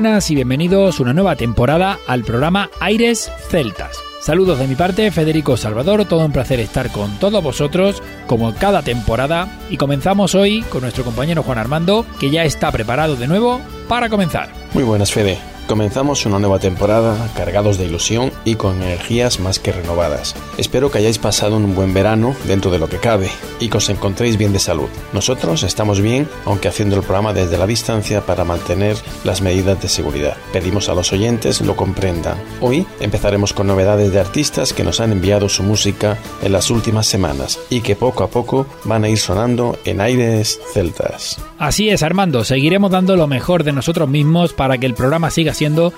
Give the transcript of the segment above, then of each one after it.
Buenas y bienvenidos una nueva temporada al programa Aires Celtas. Saludos de mi parte, Federico Salvador, todo un placer estar con todos vosotros, como cada temporada, y comenzamos hoy con nuestro compañero Juan Armando, que ya está preparado de nuevo para comenzar. Muy buenas, Fede. Comenzamos una nueva temporada cargados de ilusión y con energías más que renovadas. Espero que hayáis pasado un buen verano dentro de lo que cabe y que os encontréis bien de salud. Nosotros estamos bien, aunque haciendo el programa desde la distancia para mantener las medidas de seguridad. Pedimos a los oyentes lo comprendan. Hoy empezaremos con novedades de artistas que nos han enviado su música en las últimas semanas y que poco a poco van a ir sonando en aires celtas. Así es, Armando, seguiremos dando lo mejor de nosotros mismos para que el programa siga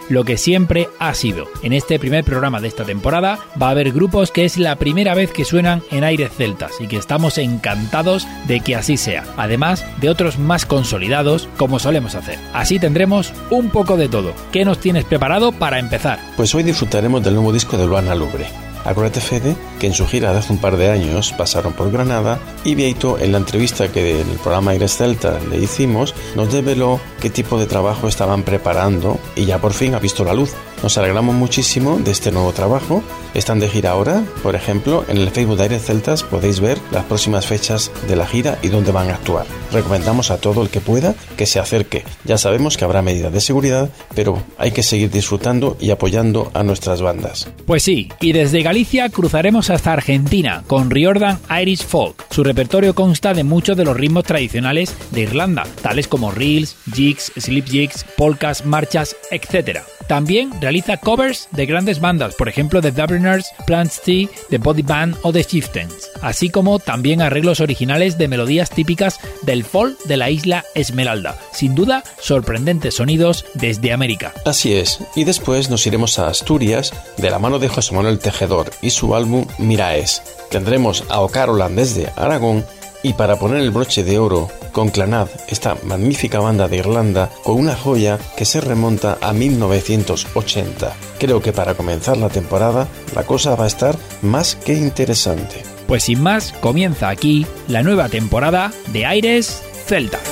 lo que siempre ha sido. En este primer programa de esta temporada va a haber grupos que es la primera vez que suenan en aires celtas y que estamos encantados de que así sea, además de otros más consolidados como solemos hacer. Así tendremos un poco de todo. ¿Qué nos tienes preparado para empezar? Pues hoy disfrutaremos del nuevo disco de Luana Lubre. Acuérdate, Fede, que en su gira de hace un par de años pasaron por Granada y Vieito, en la entrevista que en el programa Aires Celta le hicimos, nos develó qué tipo de trabajo estaban preparando y ya por fin ha visto la luz. Nos alegramos muchísimo de este nuevo trabajo. Están de gira ahora, por ejemplo, en el Facebook de Aires Celtas podéis ver las próximas fechas de la gira y dónde van a actuar. Recomendamos a todo el que pueda que se acerque. Ya sabemos que habrá medidas de seguridad, pero hay que seguir disfrutando y apoyando a nuestras bandas. Pues sí, y desde Galicia cruzaremos hasta Argentina con Riordan Irish Folk. Su repertorio consta de muchos de los ritmos tradicionales de Irlanda, tales como reels, jigs, slip jigs, polkas, marchas, etc. También realiza covers de grandes bandas, por ejemplo de Dubliners, Plant Tea, The Body Band o The Chieftains, así como también arreglos originales de melodías típicas del folk de la isla Esmeralda. Sin duda, sorprendentes sonidos desde América. Así es, y después nos iremos a Asturias de la mano de José Manuel Tejedor y su álbum Miraes. Tendremos a Ocar Holandés de Aragón y para poner el broche de oro con Clanad, esta magnífica banda de Irlanda, con una joya que se remonta a 1980. Creo que para comenzar la temporada la cosa va a estar más que interesante. Pues sin más, comienza aquí la nueva temporada de Aires Celtas.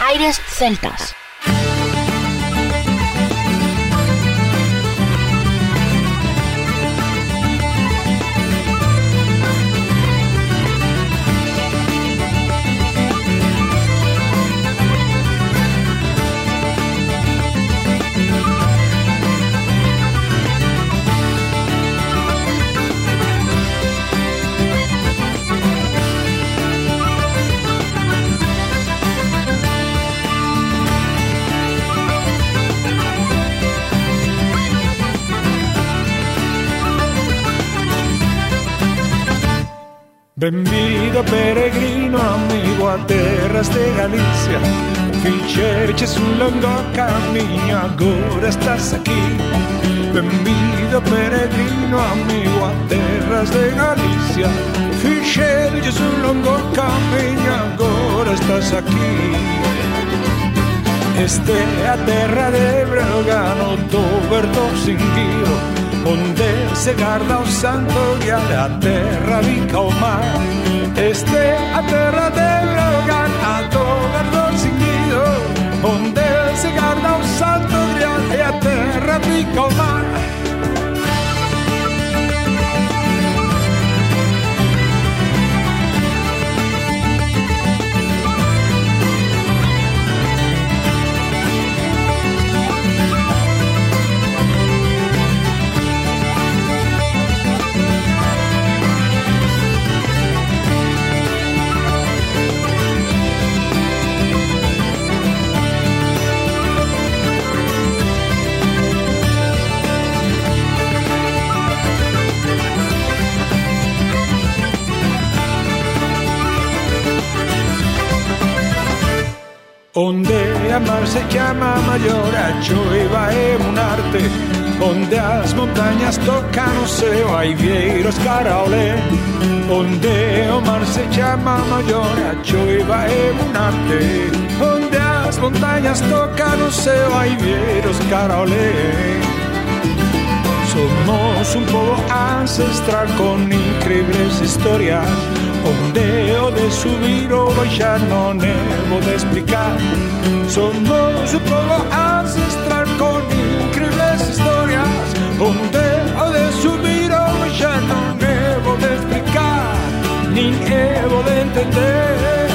Aires Celtas. Benvido peregrino amigo a terras de Galicia. Fixerches un longo camiño, agora estás aquí. Benvido peregrino amigo a terras de Galicia. Fixerches un longo camiño, agora estás aquí. Este a terra de Brogano, do verdo sin guío onde se garda o santo guiar a terra bica o mar. Este a terra de Brogan a do verdo seguido onde se garda o santo e a terra bica o mar amar se chiama Maggiore, Gioia è un'arte, onde as montañas tocan o céu, ai vieiros caraolé, onde o mar se chiama Maggiore, Gioia è un'arte, onde as montañas tocan o céu, ai vieiros caraolé. Somos un pueblo ancestral con increíbles historias. Onde o de subir o baixar no debo de explicar. Somos un pueblo ancestral con increíbles historias. Onde o de subir o baixar no debo de explicar. Ni debo de entender.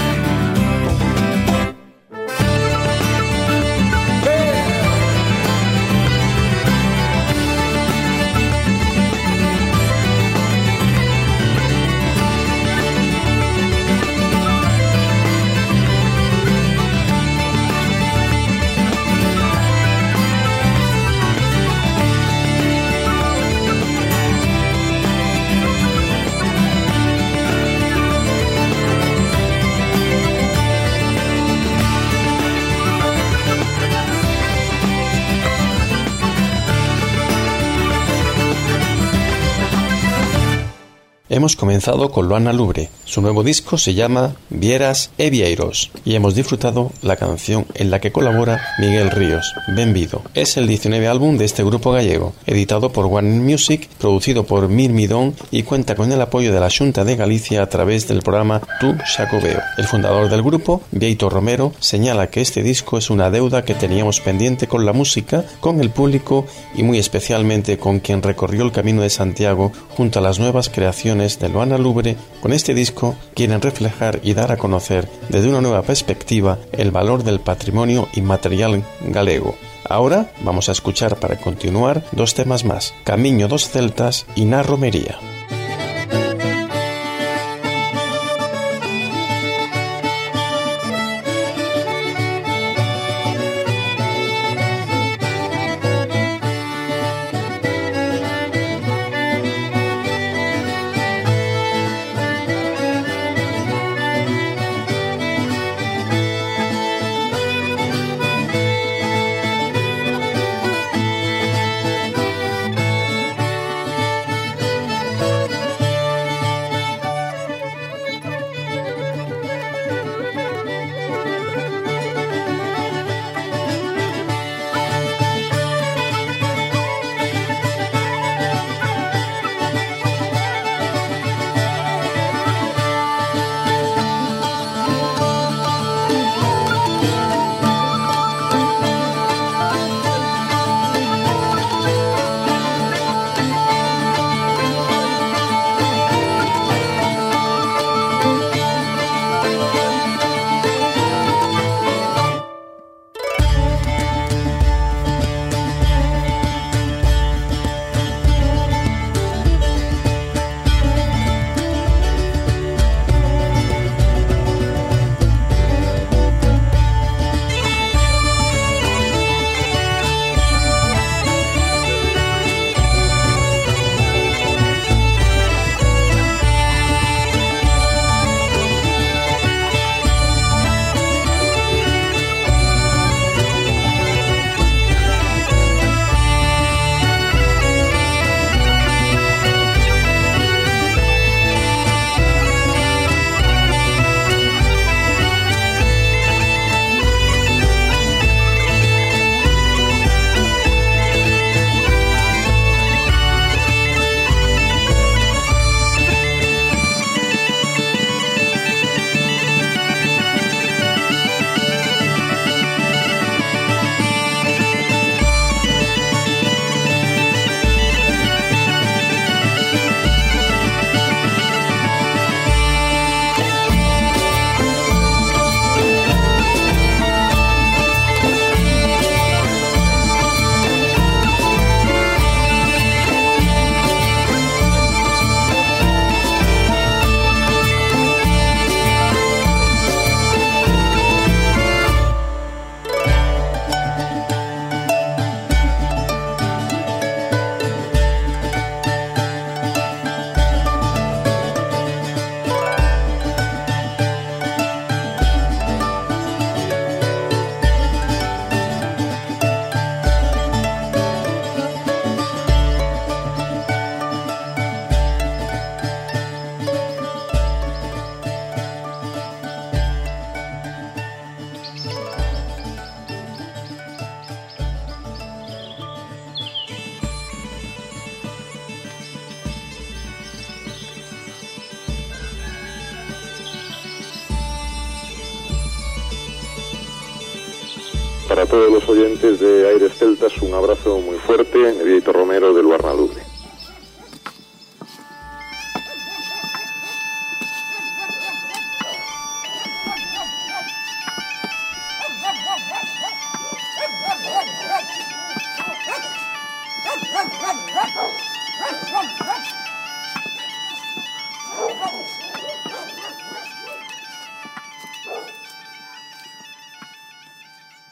Hemos comenzado con Luana Lubre. Su nuevo disco se llama Vieras e Vieiros y hemos disfrutado la canción en la que colabora Miguel Ríos, Benvido. Es el 19 álbum de este grupo gallego, editado por Warner Music, producido por Mir Midón y cuenta con el apoyo de la Junta de Galicia a través del programa Tu Xacobeo. El fundador del grupo, Vieito Romero, señala que este disco es una deuda que teníamos pendiente con la música, con el público y muy especialmente con quien recorrió el camino de Santiago junto a las nuevas creaciones de Luana Lubre, con este disco quieren reflejar y dar a conocer desde una nueva perspectiva el valor del patrimonio inmaterial galego. Ahora vamos a escuchar para continuar dos temas más, Camiño dos Celtas y Na Romería.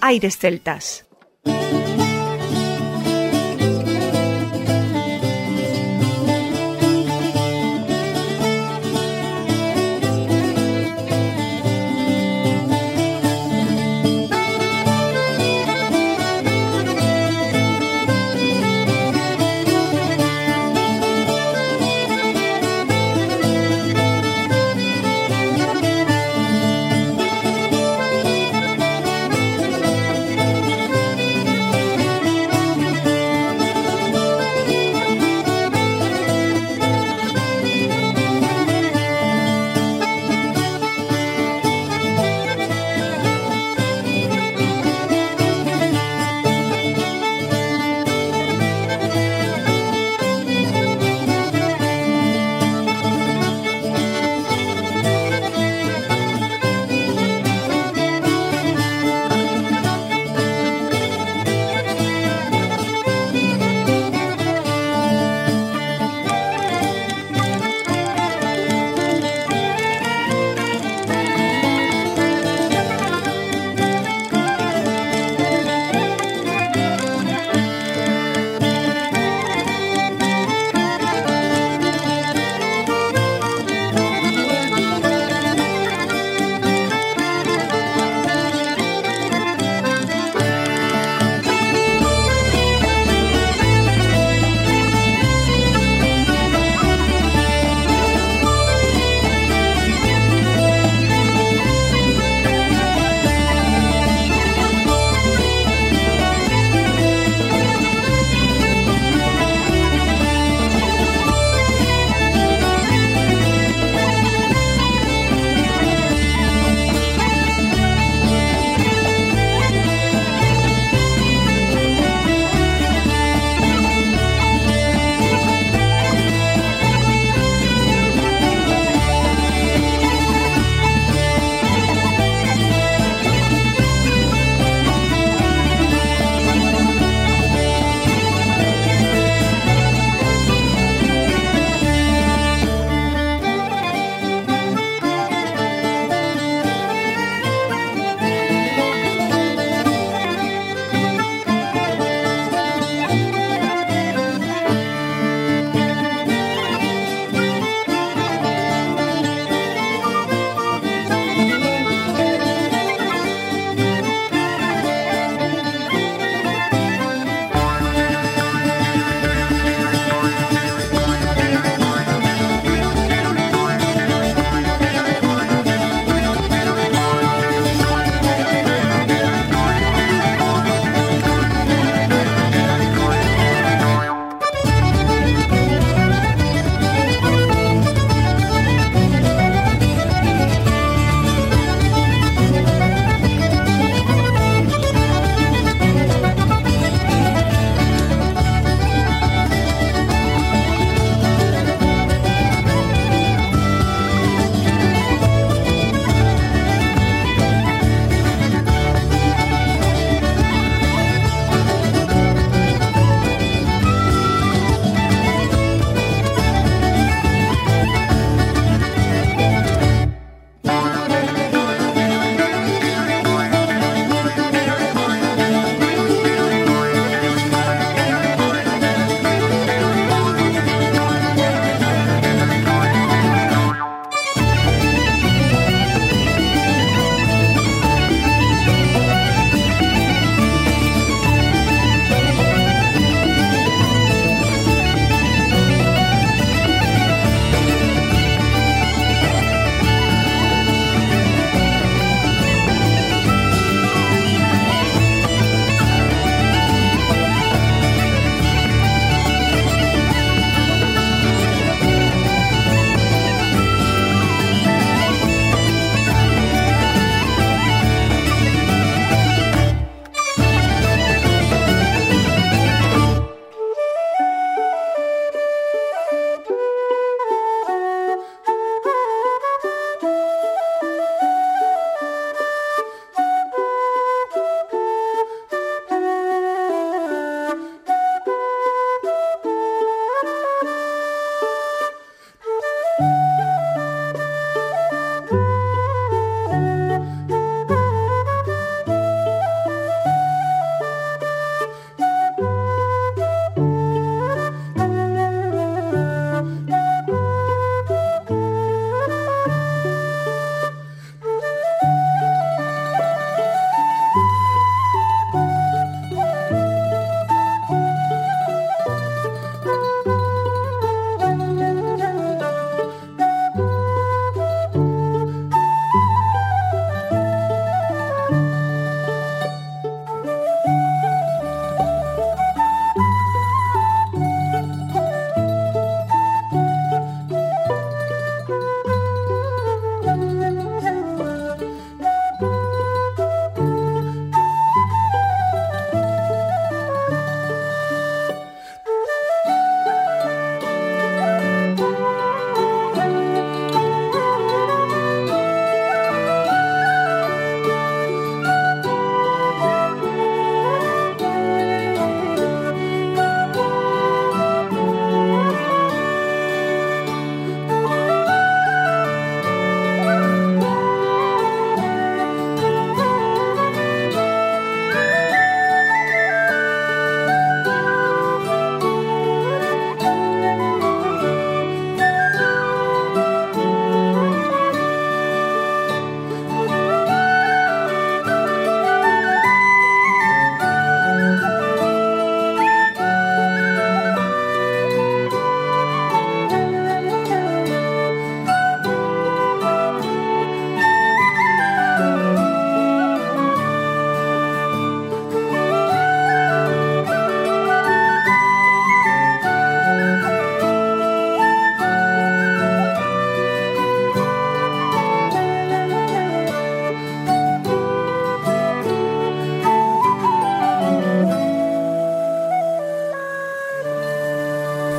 Aires Celtas.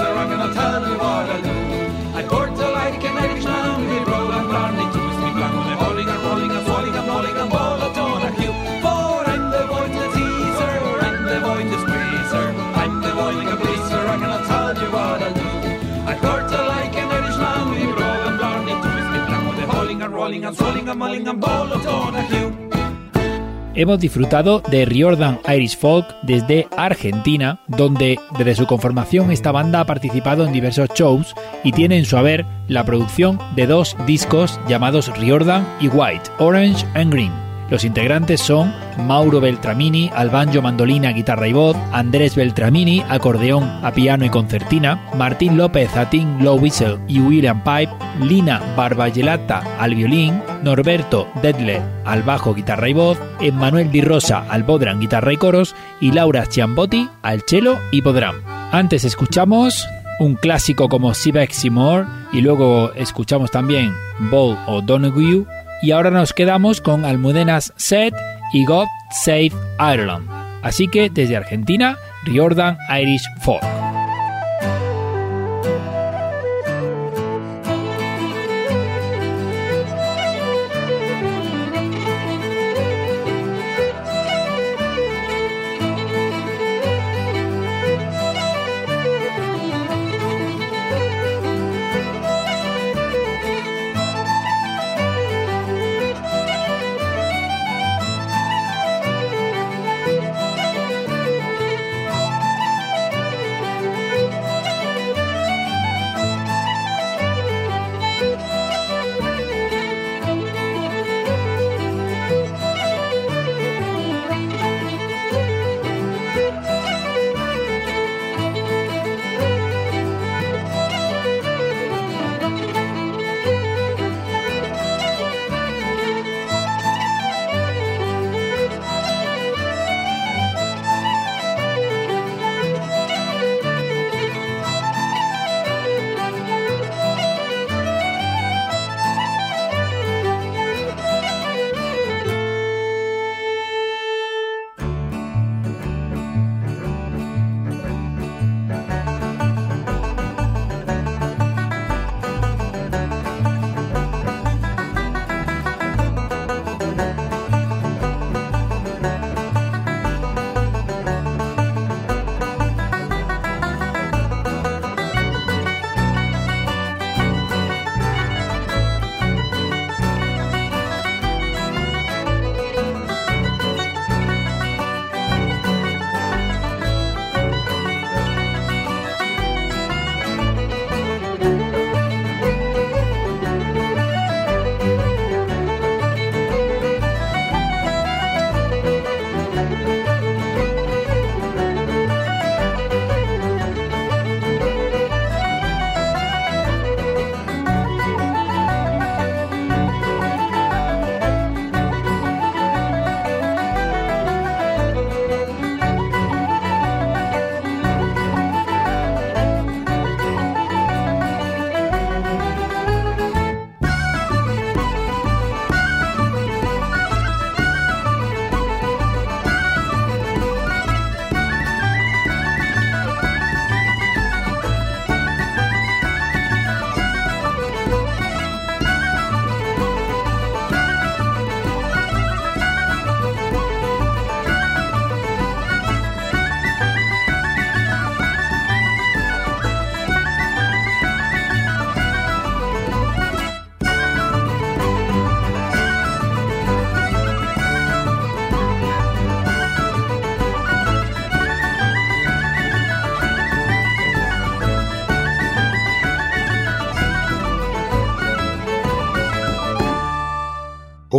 dancer, I'm gonna tell you what I do. I port a like an Irish man, we roll and barn, it twist me black, I'm rolling and rolling and swallowing and rolling and ball at on a cue. For I'm the boy to teaser, I'm the boy to squeezer, I'm the boy like a pleaser, I'm gonna tell you what I do. I port a like an Irish man, we roll and barn, it twist me black, I'm rolling and rolling and swallowing and mulling and ball at on a cue. Hemos disfrutado de Riordan Irish Folk desde Argentina, donde desde su conformación esta banda ha participado en diversos shows y tiene en su haber la producción de dos discos llamados Riordan y White, Orange and Green. Los integrantes son Mauro Beltramini al banjo, mandolina, guitarra y voz, Andrés Beltramini acordeón piano y concertina, Martín López a tin, low whistle y William Pipe, Lina Barbagelata al violín, Norberto Dedler al bajo, guitarra y voz, Emmanuel Di Rosa al bodran, guitarra y coros y Laura Ciambotti al cello y bodram. Antes escuchamos un clásico como Sibex Seymour y luego escuchamos también Ball o Donoghue y ahora nos quedamos con Almudenas Set y God Save Ireland. Así que desde Argentina, Riordan Irish Folk.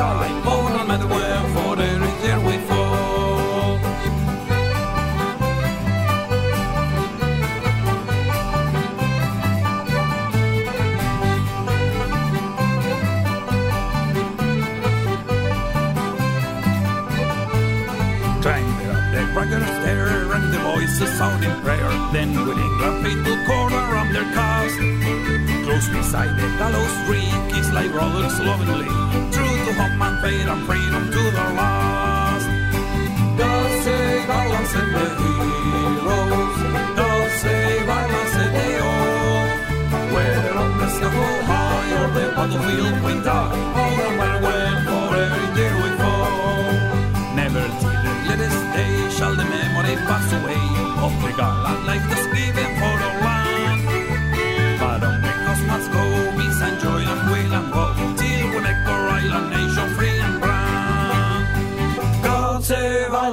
Die, oh, no matter where, for every year we fall. Climbed up the braggart stair and the voices sound in prayer. Then with England fatal cord around their cast. Close beside the gallows tree, kiss like brothers lovingly. And faith freedom to the last. God save said the heroes. God save Ireland, said they all. Whether on the scaffold high or the battlefield we die, all no matter when, for every year we fall. Never till the latest day shall the memory pass away of the gallant life that's given for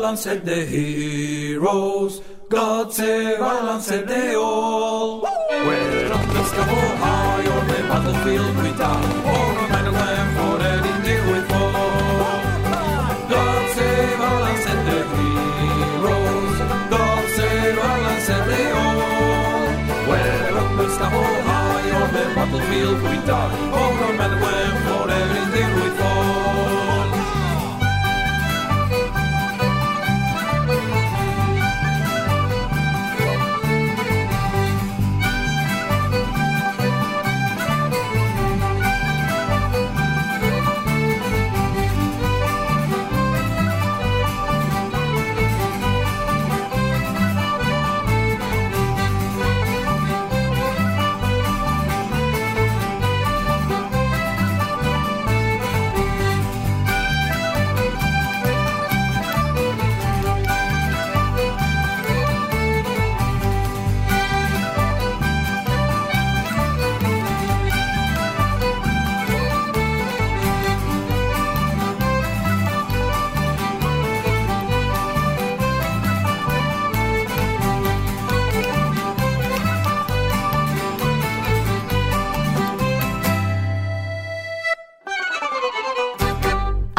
Ireland, said the heroes. God save Ireland, said they all. Whether on the scaffold oh, high or the battlefield we die, or no matter when, for every year we fall. God save Ireland, said the heroes. God save Ireland, said they all. Whether on the scaffold oh, high or the battlefield we die, or no matter when,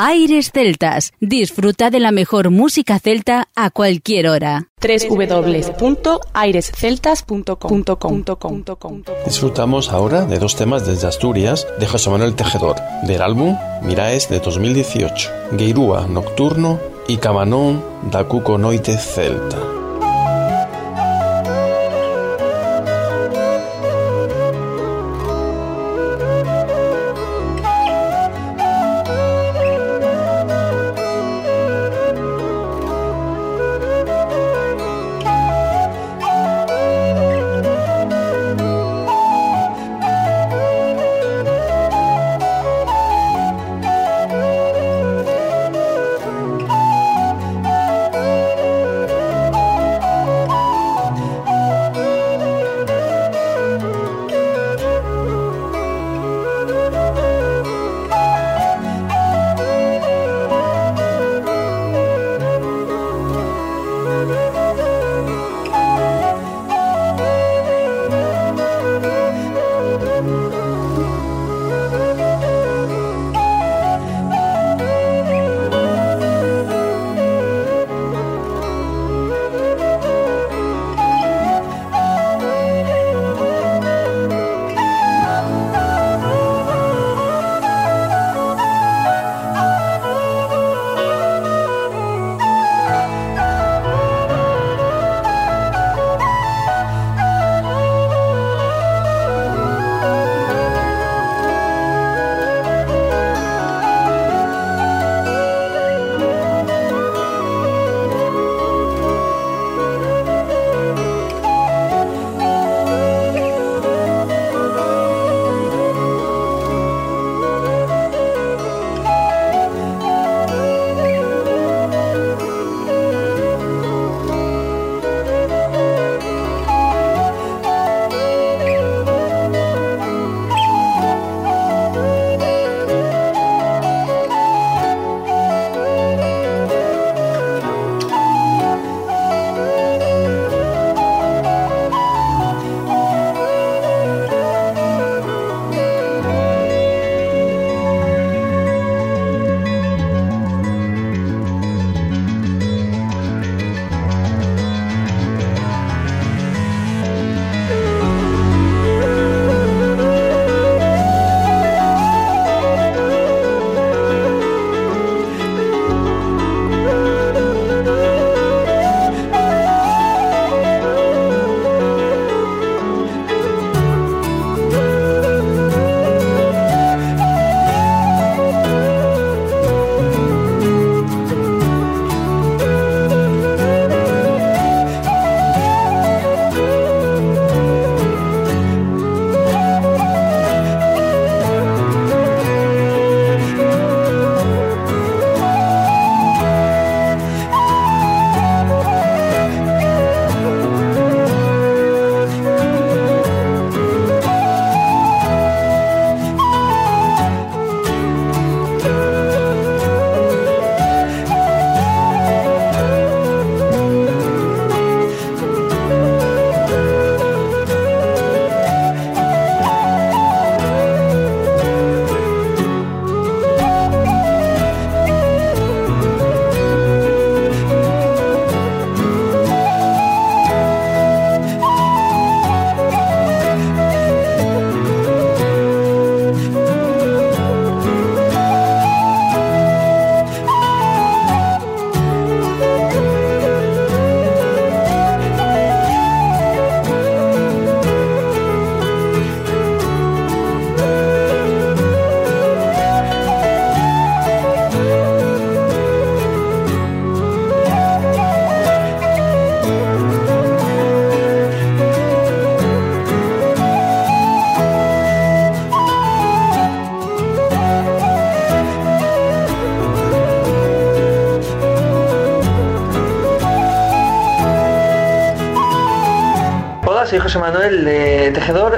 Aires Celtas. Disfruta de la mejor música celta a cualquier hora. www.airesceltas.com Disfrutamos ahora de dos temas desde Asturias. De José Manuel Tejedor, del álbum Miraes de 2018, Geirúa Nocturno y Camanón da Cuco Noite Celta.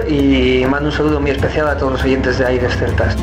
Y mando un saludo muy especial a todos los oyentes de Aires Celtas.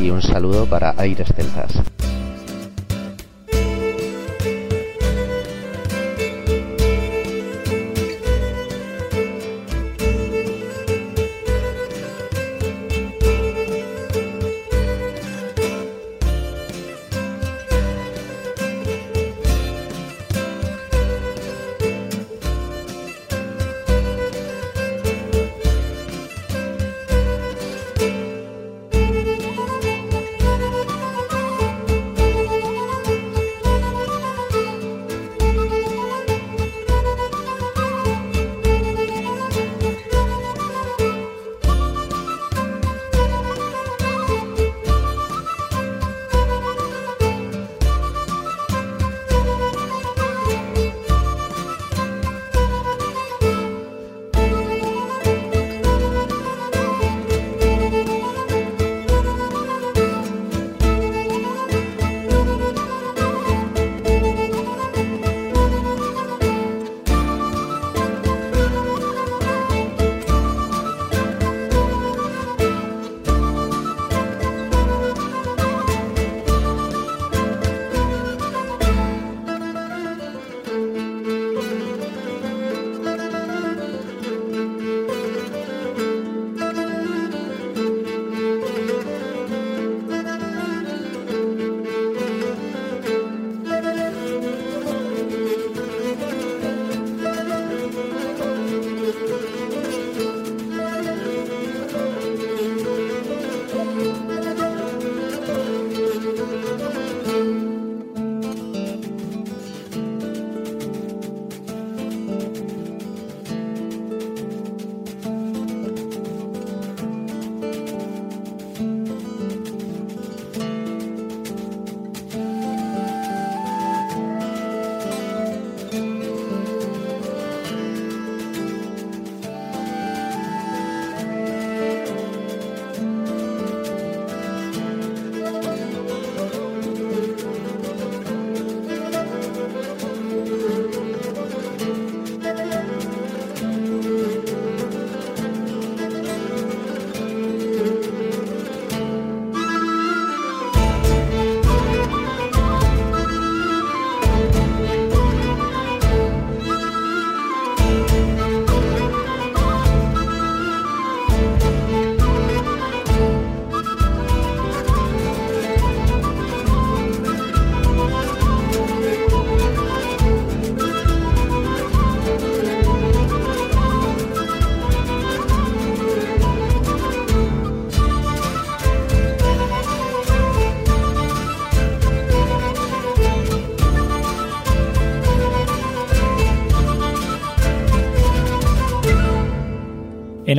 Y un saludo para Aires Celtas.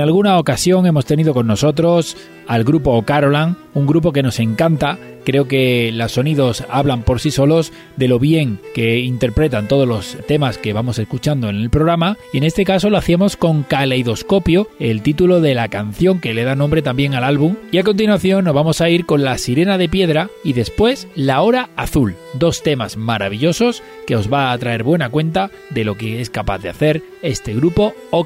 Alguna ocasión hemos tenido con nosotros al grupo Carolan, un grupo que nos encanta. Creo que los sonidos hablan por sí solos de lo bien que interpretan todos los temas que vamos escuchando en el programa. Y en este caso lo hacíamos con Caleidoscopio, el título de la canción que le da nombre también al álbum. Y a continuación nos vamos a ir con La Sirena de Piedra y después La Hora Azul, dos temas maravillosos que os va a traer buena cuenta de lo que es capaz de hacer este grupo O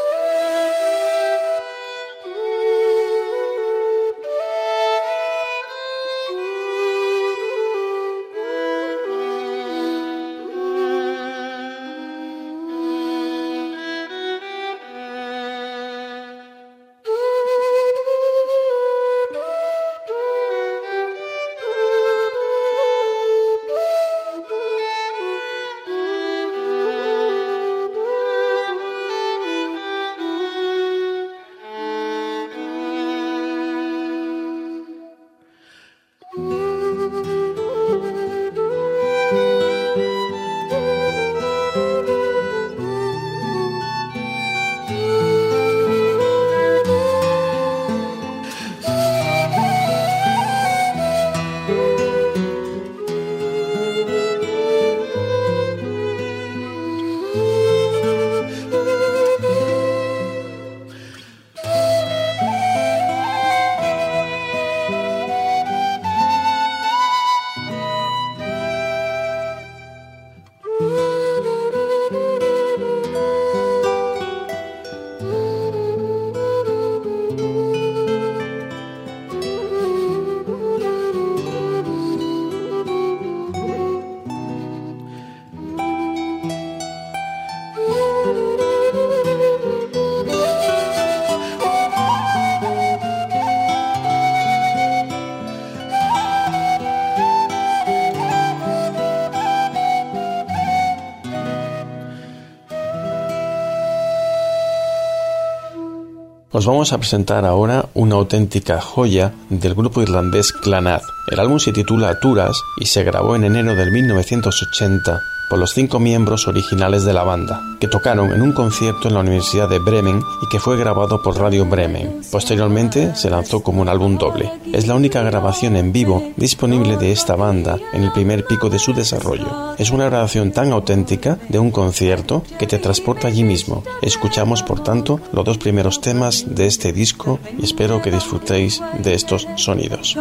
Os vamos a presentar ahora una auténtica joya del grupo irlandés Clanad. El álbum se titula Aturas y se grabó en enero del 1980 por los cinco miembros originales de la banda, que tocaron en un concierto en la Universidad de Bremen y que fue grabado por Radio Bremen. Posteriormente se lanzó como un álbum doble. Es la única grabación en vivo disponible de esta banda en el primer pico de su desarrollo. Es una grabación tan auténtica de un concierto que te transporta allí mismo. Escuchamos, por tanto, los dos primeros temas de este disco y espero que disfrutéis de estos sonidos.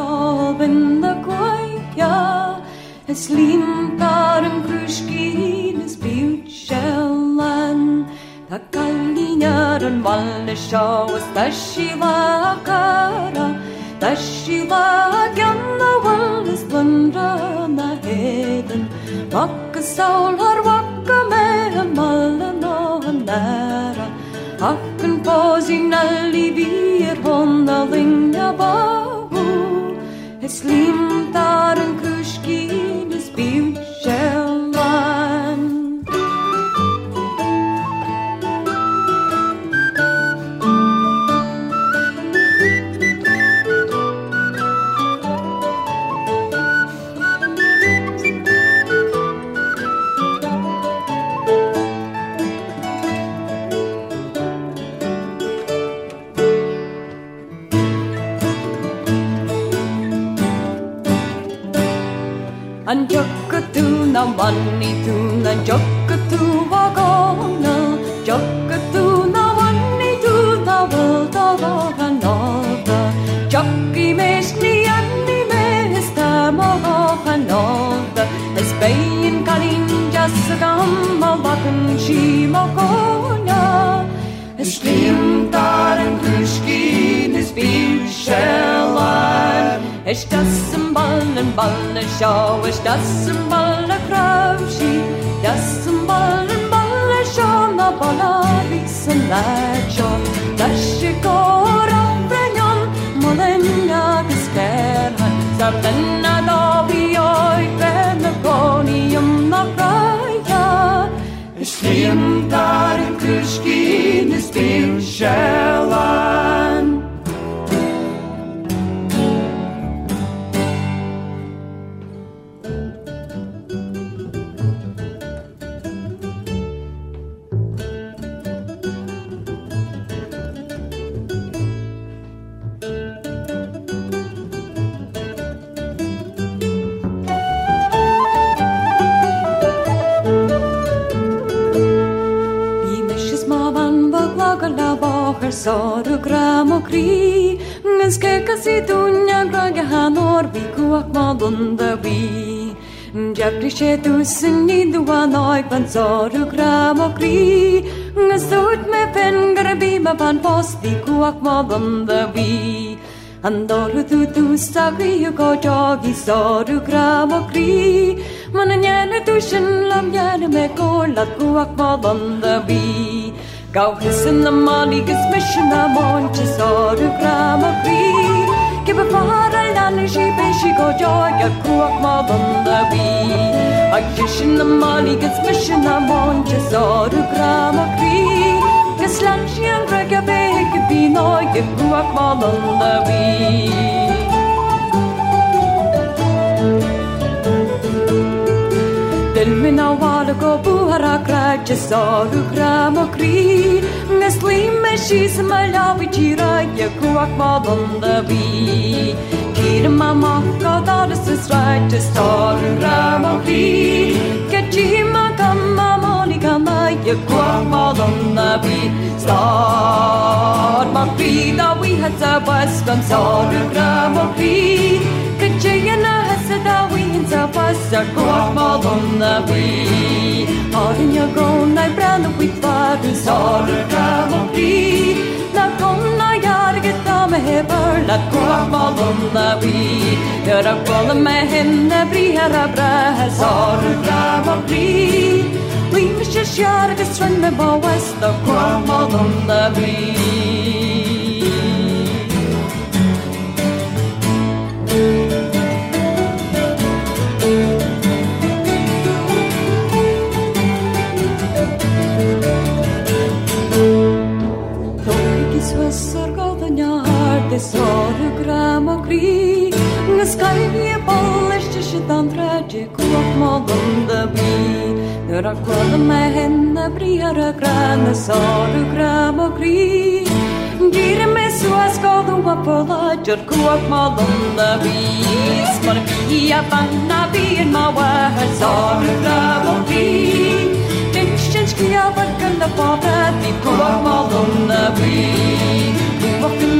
En slintar um kruskines biutsjellan Ta kallinjaran valne sjås Ta shiva kara. Ta shiva gjanna valnes blundrana heden Vakka saular vakka mehän mallan ohan nära Hakken posin alli bier honna linja Es limtar en kruskines 안적그투나 만니투나 적그투와 거나 적그투나 만니투나 보다가 너가 적기 메스니 안니 메스타 모가 너가 에스베인 가린자스가 엄마 박은 시모코나 Es stimmt darin Küschkin, es bin Schellein. Ich das im Ballen, Balle schau, ich das im Balle kravschi, das im Ballen, Balle schau, na Balle wichsen, Leid. soru gramo kri Men skeka si dunja graga hanor vi kuak malunda vi Jabri she tu sinni dua noi kri Ngasut me pen garabi ma ban pos vi kuak malunda vi Andoru tu tu sagri yu ko jogi soru gramo kri Mana nyane tu shin lam la kuak malunda vi Gauchis in der maliges Mischen am Montes Autogramm a Krieg. Give a far al danishi beshi go joy a kuak ma banda I Gauchis in der maliges Mischen am Montes Autogramm a Krieg. Geslanchi an Gregor Beck bi neu kuak ma banda. Dylmina walgo buhara kraje soru kramo kri Neslime şiz malavi çira yakuak malında bi Kirma mahka darısız raje soru kramo kri Keçima kanma monikana yakuak malında bi Sar makri da vi hatsa baskan soru kramo kri said the winds of us are Cornwall on the wee. Har in jag gåna brann och skippa du salu kamopi. La konna jarget av mig hebar, la Cornwall on the wee. Göra kolla med henne brihara bra, salu kamopi. Limfishes jarget svän med bawest, la Cornwall on the wee. sorgramă gri Në skajvje pollesh që të ndragje Kuat modën dë bri Në rakordë me henë bri Arëgra në sorgramă gri Gjire me sua skodhën pa polla Gjër kuat modën dë bri Spër bia panna bien ma wahë Sorgramă gri Dikshin shkia vëkën në patat Kuat Kuat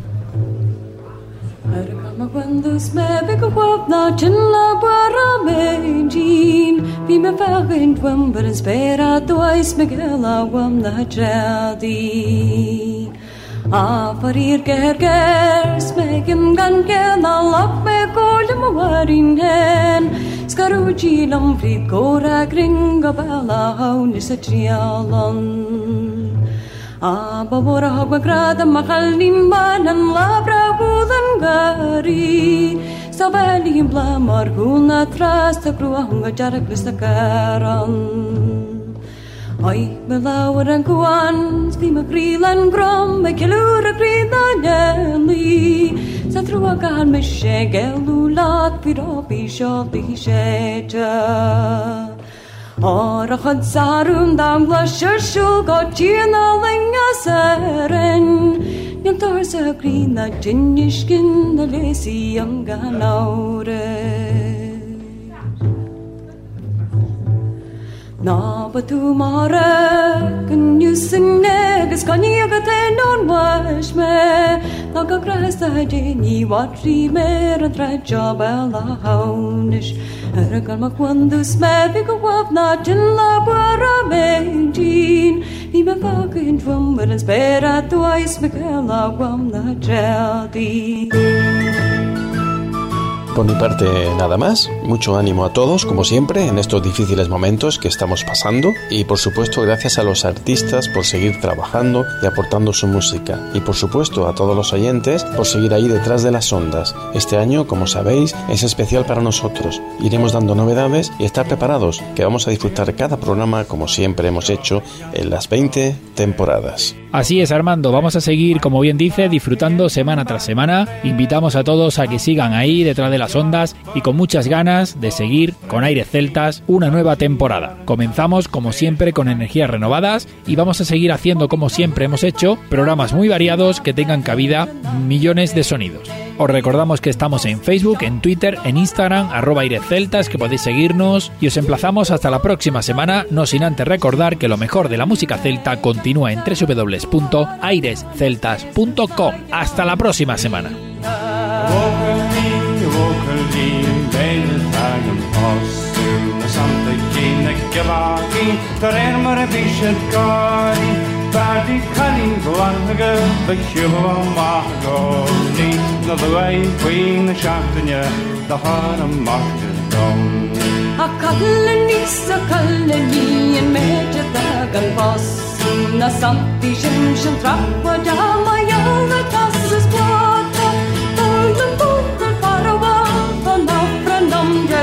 Víme, cuando jsme vykohovna, činla buera menjin. Víme, fagin tuam brespera, tuais megela wam na jadin. Afarir ger ger, smegim gan gen, alak me kolim warin hen. Skaruji lam vrit gora gringa bala hau nisatrialan. Ababorahog magradang mahal nimban ang labragulang gari. Sa baliging blamar sa kruahong ajarak lisakaran Ay malawar ang kuwan, di magrilan grom, may kilur a. Sa truagahan may siya gelulat, piropi di Arachat zarun damglaşır şu gatina linga seren Nyam tarsa grina chinishkin da lesi yam ganauren نعبة 뉴스네그스 거니가 대논 와시메 나가 그라사지니 와트리메라 드라자발라 하운이시 에르갈마 quando 스메비고 와브나 진라 바라메진 니마 파그인 드럼은 스페라 tua ismekela wamna 젤디 Por mi parte, nada más. Mucho ánimo a todos, como siempre, en estos difíciles momentos que estamos pasando. Y por supuesto, gracias a los artistas por seguir trabajando y aportando su música. Y por supuesto, a todos los oyentes por seguir ahí detrás de las ondas. Este año, como sabéis, es especial para nosotros. Iremos dando novedades y estar preparados, que vamos a disfrutar cada programa como siempre hemos hecho en las 20 temporadas. Así es, Armando, vamos a seguir, como bien dice, disfrutando semana tras semana. Invitamos a todos a que sigan ahí detrás de las ondas y con muchas ganas de seguir con Aires Celtas una nueva temporada. Comenzamos, como siempre, con energías renovadas y vamos a seguir haciendo, como siempre hemos hecho, programas muy variados que tengan cabida millones de sonidos. Os recordamos que estamos en Facebook, en Twitter, en Instagram, arroba Aires Celtas, que podéis seguirnos y os emplazamos hasta la próxima semana, no sin antes recordar que lo mejor de la música celta continúa en www.airesceltas.com. Hasta la próxima semana. en paus Sune Santagine gewagin Der ärmere bisher gari Bardi cani vlaga Da chyba mahagoni Na dwai queen na Da hara mahta doni A kallani sa kallani En meja dagan paus Sune Santi shem shem trappa Dama tas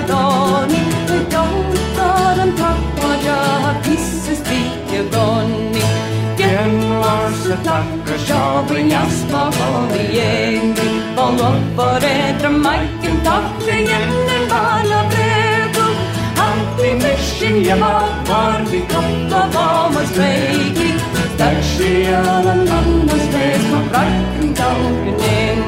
Bonnie För dottern tappar jag Kissespike Bonnie Den var så tacker så bringas bakom igen Von oppå redra marken Tacklingen en balla brögum Alltid myschen jag var Var vi koppa var man spegling Där sker en annan spes Från bracken dagen en